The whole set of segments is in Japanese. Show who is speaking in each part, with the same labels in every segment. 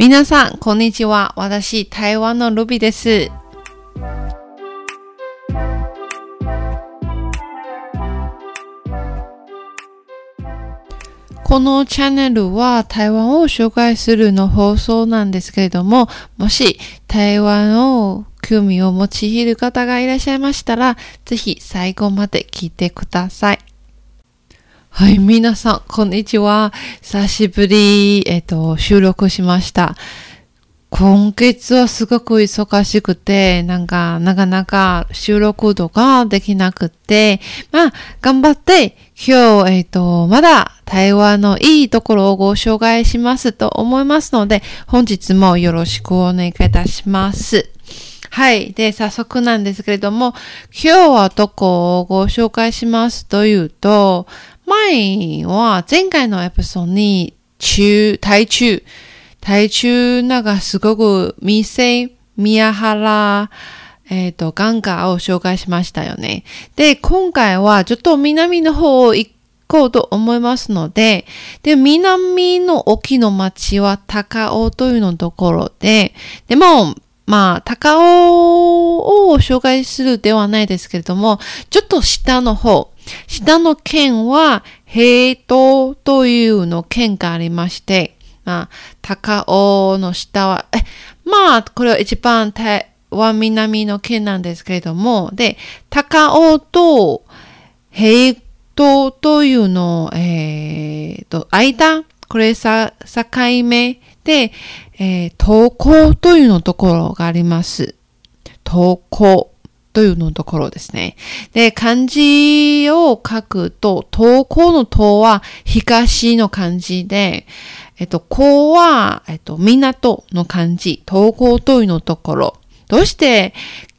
Speaker 1: 皆さん、こんにちは。私、台湾のルビです。このチャンネルは台湾を紹介するの放送なんですけれども、もし台湾を興味を持ちいる方がいらっしゃいましたら、ぜひ最後まで聞いてください。はい、皆さん、こんにちは。久しぶり、えっ、と、収録しました。今月はすごく忙しくて、なんか、なかなか収録とかできなくて、まあ、頑張って、今日、えっ、と、まだ台湾のいいところをご紹介しますと思いますので、本日もよろしくお願いいたします。はい。で、早速なんですけれども、今日はどこをご紹介しますというと、前は前回のエピソードに中、台中、台中なんかすごく店、宮原、えっ、ー、と、ガンガーを紹介しましたよね。で、今回はちょっと南の方を行こうと思いますので、で、南の沖の町は高尾というのところで、でも、まあ、高尾を紹介するではないですけれども、ちょっと下の方、下の県は平等というの県がありまして、まあ、高尾の下は、え、まあ、これは一番台湾南の県なんですけれども、で、高尾と平等というの、えー、と、間、これさ、境目で、えー、投稿というのところがあります。投稿というのところですね。で、漢字を書くと、投稿の塔は東の漢字で、えっと、こうは、えっと、港の漢字、統合というのところ。どうして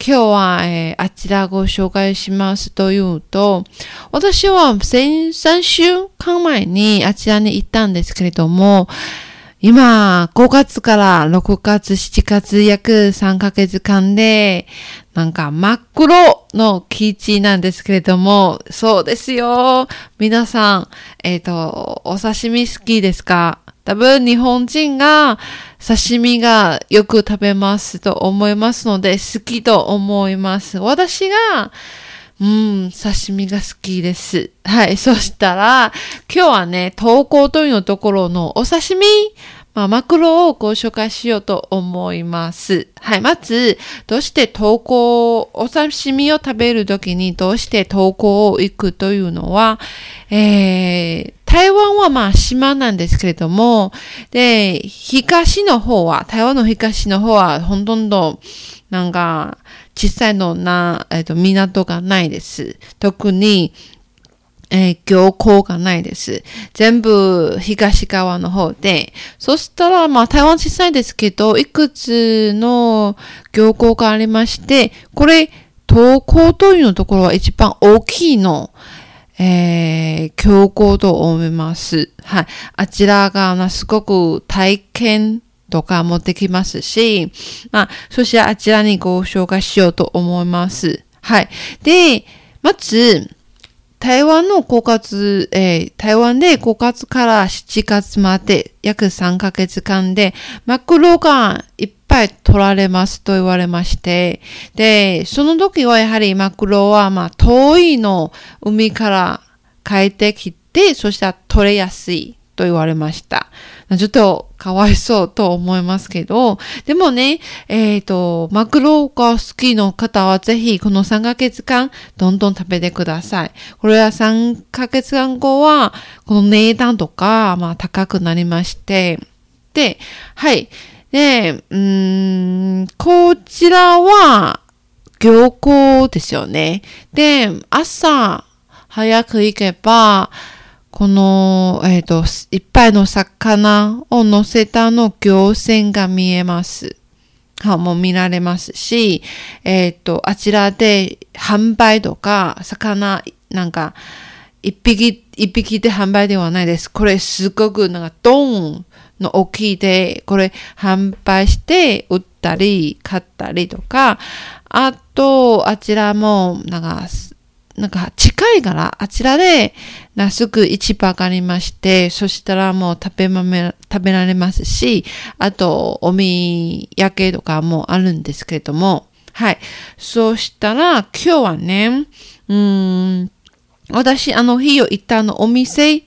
Speaker 1: 今日は、えー、あちらご紹介しますというと、私は先3週間前にあちらに行ったんですけれども、今、5月から6月、7月、約3ヶ月間で、なんか真っ黒の生地なんですけれども、そうですよ。皆さん、えっ、ー、と、お刺身好きですか？多分日本人が刺身がよく食べますと思いますので好きと思います。私が、うん、刺身が好きです。はい。そしたら、今日はね、投稿というのところのお刺身、まあ、マクロをご紹介しようと思います。はい。まず、どうして投稿、お刺身を食べるときにどうして投稿を行くというのは、えー、台湾はまあ島なんですけれども、で、東の方は、台湾の東の方はほとんど、なんか、小さいのな、えっ、ー、と、港がないです。特に、えー、漁港がないです。全部東側の方で。そしたら、まあ台湾小さいですけど、いくつの漁港がありまして、これ、東港というのところは一番大きいの。えー、強行と思います。はい。あちらが、すごく体験とか持ってきますし、まあ、そしてあちらにご紹介しようと思います。はい。で、まず、台湾の枯渇、えー、台湾で枯渇から7月まで約3ヶ月間でマクロがいっぱい取られますと言われまして、で、その時はやはりマクロはまあ遠いの海から帰ってきて、そしたら取れやすいと言われました。ちょっとかわいそうと思いますけど、でもね、えっ、ー、と、マグロが好きの方はぜひこの3ヶ月間どんどん食べてください。これは3ヶ月間後はこの値段とか、まあ高くなりまして、で、はい。で、うん、こちらは漁港ですよね。で、朝早く行けば、この、えっ、ー、と、いっぱいの魚を乗せたの行船が見えます。は、もう見られますし、えっ、ー、と、あちらで販売とか、魚、なんか、一匹、一匹で販売ではないです。これすごくなんかドンの大きいで、これ販売して売ったり買ったりとか、あと、あちらもなんかなんか近いからあちらで、なすぐ市場がありまして、そしたらもう食べまめ、食べられますし、あとお土産とかもあるんですけれども、はい。そしたら今日はね、うん、私あの日を行ったあのお店、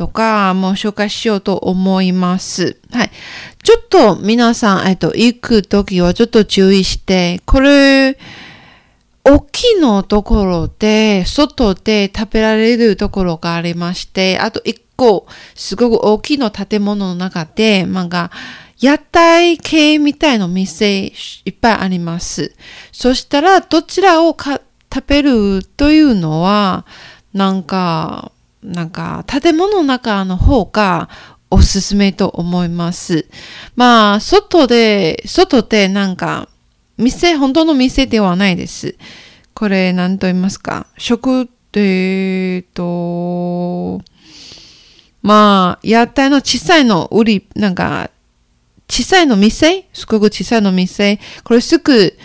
Speaker 1: とかも紹介しようと思います。はい。ちょっと皆さん、えっと、行くときはちょっと注意して、これ、大きいのところで、外で食べられるところがありまして、あと一個、すごく大きな建物の中で、なんか、屋台系みたいな店いっぱいあります。そしたら、どちらをか食べるというのは、なんか、なんか、建物の中の方がおすすめと思います。まあ、外で、外でなんか、店、本当の店ではないです。これ、何と言いますか。食、えっと、まあ、屋台の小さいの売り、なんか、小さいの店すごく小さいの店。これすぐ、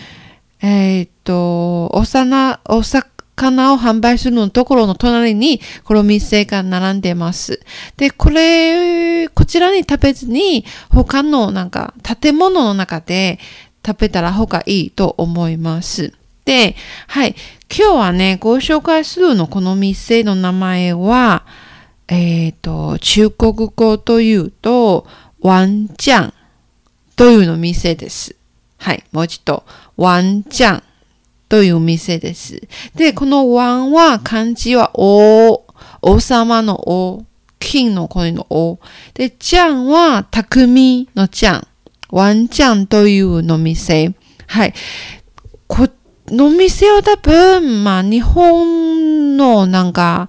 Speaker 1: えっ、と、おさな、お魚を販売するのところの隣に、この店が並んでます。で、これ、こちらに食べずに、他のなんか、建物の中で、食べたら方がいいと思います。で、はい。今日はね、ご紹介するのこの店の名前は、えっ、ー、と、中国語というと、ワンチャンというの店です。はい。もう一度、ワンチャンという店です。で、このワンは漢字は王、王様の王、金の声の王。で、ちゃんは匠のちゃん。ワンちゃんというの店。はい。この店は多分、まあ、日本のなんか、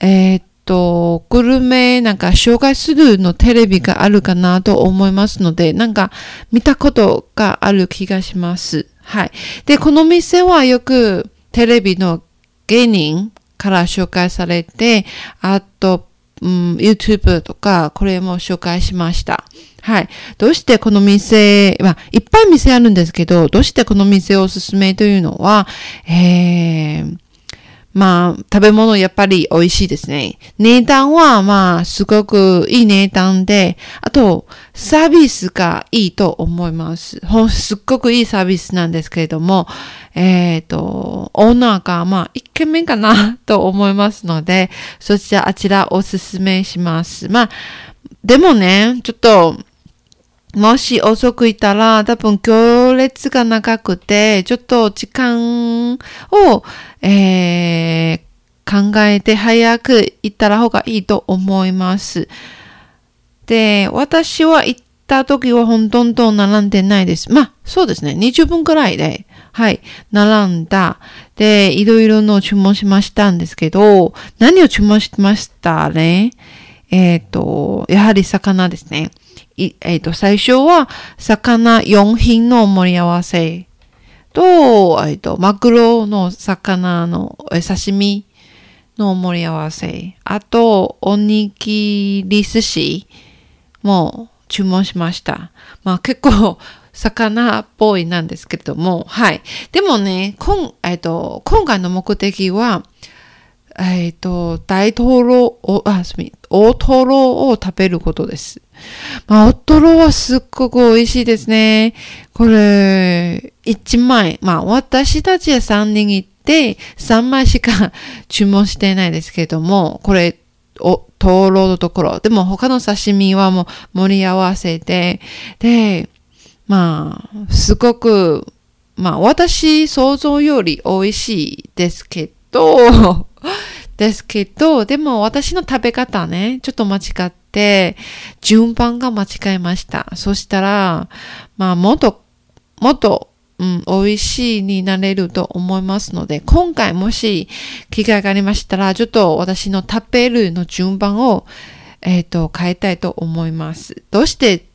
Speaker 1: えー、っと、グルメなんか紹介するのテレビがあるかなと思いますので、なんか見たことがある気がします。はい。で、この店はよくテレビの芸人から紹介されて、あと、うん、YouTube とか、これも紹介しました。はい。どうしてこの店、まあ、いっぱい店あるんですけど、どうしてこの店をおすすめというのは、えー、まあ、食べ物やっぱり美味しいですね。値段はまあ、すごくいい値段で、あと、サービスがいいと思います。すっごくいいサービスなんですけれども、えっ、ー、と、オーナーがまあ、イケメンかな と思いますので、そちら、あちらおすすめします。まあ、でもね、ちょっと、もし遅くいたら、多分行列が長くて、ちょっと時間を、えー、考えて早く行ったら方がいいと思います。で、私は行った時はほとんど並んでないです。まあ、そうですね。20分くらいで、はい、並んだ。で、いろいろの注文しましたんですけど、何を注文しましたね？えっ、ー、と、やはり魚ですね。えっ、ー、と、最初は、魚4品の盛り合わせと、えっ、ー、と、マグロの魚の刺身の盛り合わせ。あと、おにぎり寿司も注文しました。まあ結構、魚っぽいなんですけれども、はい。でもね、今、えっ、と、今回の目的は、えっ、と、大トロを、あ、すみ、大トロを食べることです。まあ、大トロはすっごく美味しいですね。これ、1枚。まあ、私たちは3人行って、3枚しか注文してないですけども、これ、お、トロのところ。でも他の刺身はもう盛り合わせて、で、まあ、すごく、まあ、私想像より美味しいですけど、ですけど、でも私の食べ方ね、ちょっと間違って、順番が間違えました。そしたら、まあ、もっと、もっと、うん、美味しいになれると思いますので、今回もし機会がありましたら、ちょっと私の食べるの順番を、えっ、ー、と、変えたいと思います。どうして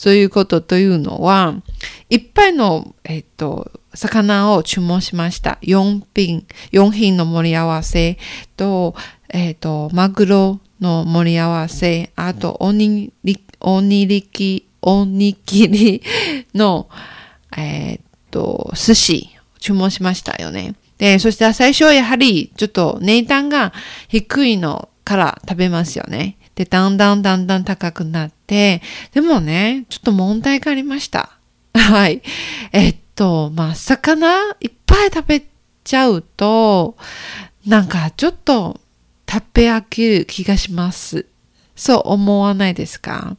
Speaker 1: そういうことというのは、いっぱいの、えっ、と、魚を注文しました。4品、4品の盛り合わせと、えっ、と、マグロの盛り合わせ、あと、おにり、おにりき、おにぎりの、えっ、と、寿司、注文しましたよね。で、そして最初はやはりちょっと値段が低いのから食べますよね。で、だんだんだんだん高くなって、でもね、ちょっと問題がありました。はい。えっと、まあ、魚いっぱい食べちゃうと、なんかちょっと食べ飽きる気がします。そう思わないですか？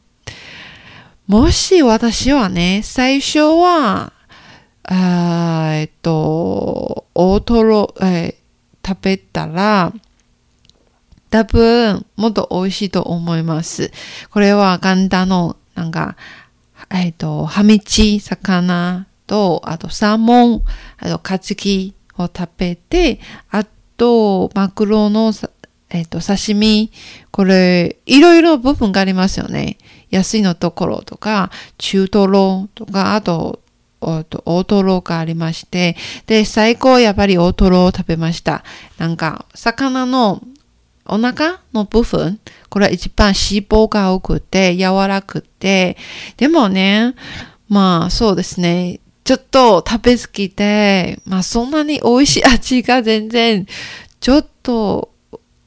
Speaker 1: もし私はね、最初は、あえっと、大トロ、えー、食べたら、多分、もっと美味しいと思います。これは簡単の、なんか、えっ、と、ハミチ、魚と、あとサーモン、あとカツキを食べて、あと、マグロの、えっ、と、刺身、これ、いろいろ部分がありますよね。安いのところとか、中トロとか、あと、大トロがありまして、で、最高やっぱり大トロを食べました。なんか、魚のお腹の部分、これは一番脂肪が多くて柔らくて、でもね、まあそうですね、ちょっと食べ過ぎて、まあそんなに美味しい味が全然、ちょっと、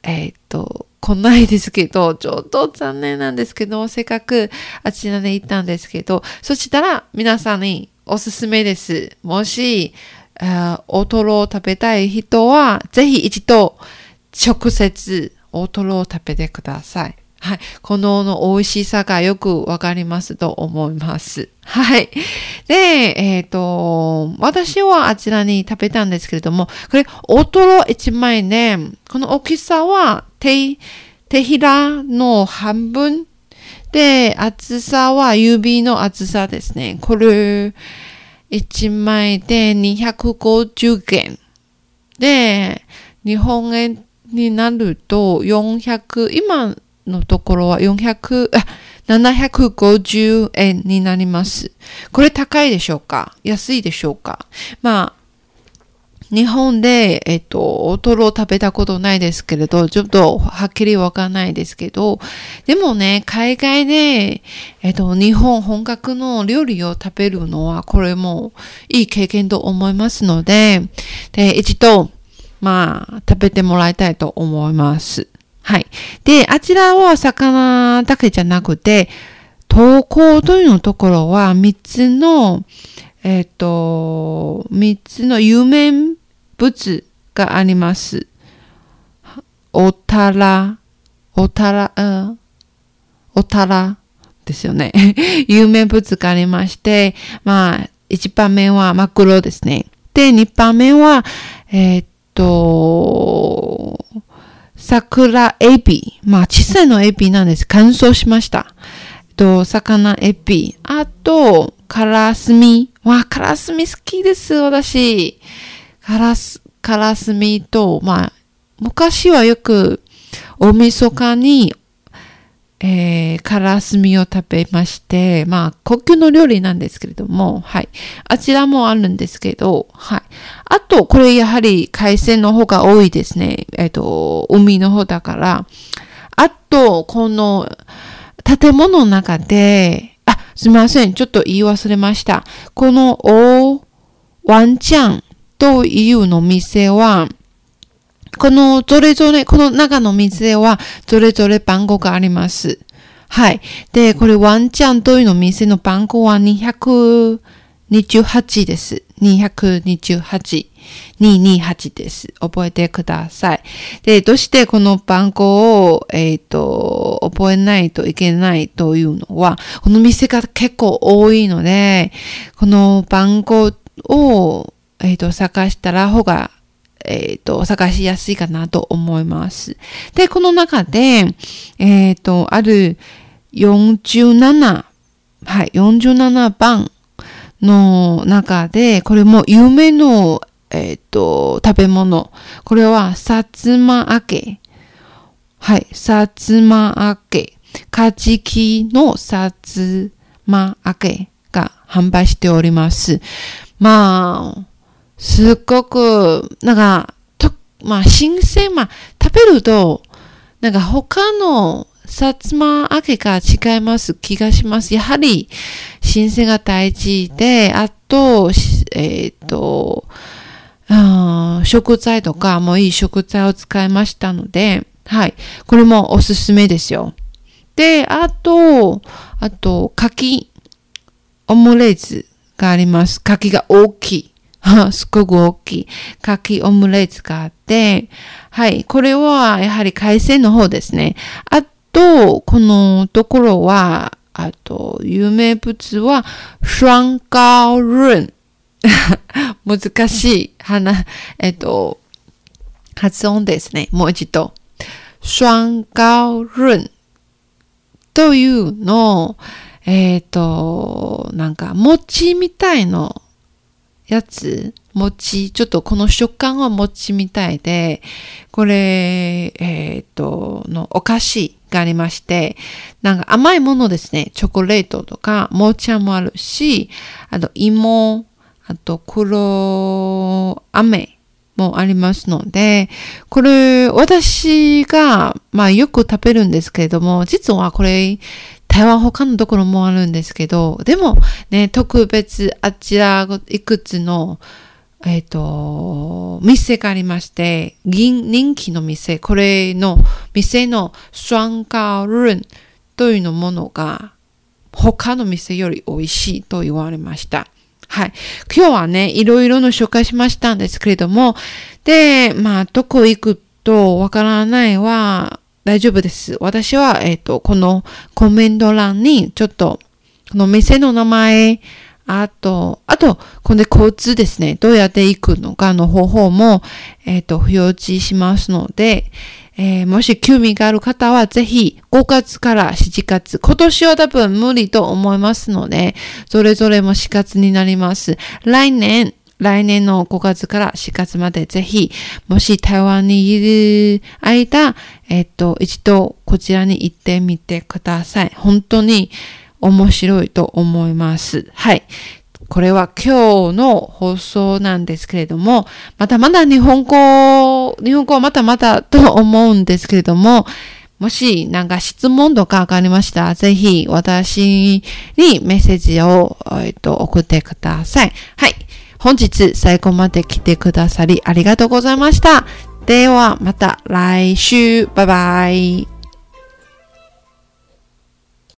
Speaker 1: えっ、ー、と、来ないですけど、ちょっと残念なんですけど、せっかくあちらに行ったんですけど、そしたら皆さんにおすすめです。もし、おとろを食べたい人は、ぜひ一度、直接大トロを食べてください。はい。このの美味しさがよくわかりますと思います。はい。で、えっ、ー、と、私はあちらに食べたんですけれども、これ、大トロ1枚ね、この大きさは手、手ひらの半分で、厚さは指の厚さですね。これ、1枚で250円。で、日本円になると400、今のところは400、あ、750円になります。これ高いでしょうか？安いでしょうか？まあ、日本で、えっと、おとろを食べたことないですけれど、ちょっとはっきりわかんないですけど、でもね、海外で、えっと、日本本格の料理を食べるのは、これもいい経験と思いますので、で、一度、まあ、食べてもらいたいと思います。はい。で、あちらは魚だけじゃなくて、投稿というのところは3つの、えっ、ー、と、3つの有名物があります。おたら、おたら、うん、おたらですよね。有名物がありまして、まあ、1番目はマグロですね。で、2番目は、えっ、ー、と、桜エビ。まあ、小さいのエビなんです。乾燥しました。えっと、魚エビ。あと、カラスミ。わ、カラスミ好きです、私。カラス、カラスミと、まあ、昔はよく、お味噌かにえー、カラスミを食べまして、まあ、高級の料理なんですけれども、はい。あちらもあるんですけど、はい。あと、これやはり海鮮の方が多いですね。えっ、ー、と、海の方だから。あと、この建物の中で、あ、すみません。ちょっと言い忘れました。このおワンちゃんというの店は、このそれぞれ、この中の店はそれぞれ番号があります。はい。で、これワンちゃんというの店の番号は228です。228。228です。覚えてください。で、どうしてこの番号を、えっ、ー、と、覚えないといけないというのは、この店が結構多いので、この番号を、えっ、ー、と、探したら方がえっ、ー、と、探しやすいかなと思います。で、この中で、えっ、ー、と、ある47、はい、47番の中で、これも有名の、えっ、ー、と、食べ物。これは、さつま揚げ。はい、さつま揚げ。カジキのさつま揚げが販売しております。まあ、すっごく、なんか、と、まあ、新鮮、まあ、食べると、なんか他のさつま揚げが違います気がします。やはり、新鮮が大事で、あと、えっ、ー、と、食材とかもいい食材を使いましたので、はい。これもおすすめですよ。で、あと、あと、柿、オムレツがあります。柿が大きい。すごく大きい。柿オムレツがあって、はい。これは、やはり海鮮の方ですね。あと、このところは、あと、有名物は、シュランカールン。難しい、花、えっと、発音ですね。もう一度。シュランカールンというのえっ、と、なんか、餅みたいのやつ、餅、ちょっとこの食感は餅みたいで、これ、えっ、ー、と、のお菓子がありまして、なんか甘いものですね。チョコレートとか、もちゃもあるし、あと芋、あと黒飴もありますので、これ、私が、まあよく食べるんですけれども、実はこれ、台湾他のところもあるんですけど、でもね、特別あちらいくつの、えっ、ー、と、店がありまして、人気の店、これの店のシュアンカールンというのものが他の店より美味しいと言われました。はい。今日はね、いろいろの紹介しましたんですけれども、で、まあ、どこ行くとわからないは、大丈夫です。私は、えっ、ー、と、このコメント欄に、ちょっと、この店の名前、あと、あと、この交通ですね。どうやって行くのかの方法も、えっ、ー、と、表示しますので、えー、もし興味がある方は、ぜひ、5月から7月、今年は多分無理と思いますので、それぞれも4月になります。来年、来年の5月から4月までぜひ、もし台湾にいる間、えっと、一度こちらに行ってみてください。本当に面白いと思います。はい。これは今日の放送なんですけれども、またまだ日本語、日本語はまたまたと思うんですけれども、もしなんか質問とかわかりましたら、ぜひ私にメッセージを、えっと、送ってください。はい。本日最後まで来てくださりありがとうございました。ではまた来週。バイバイ。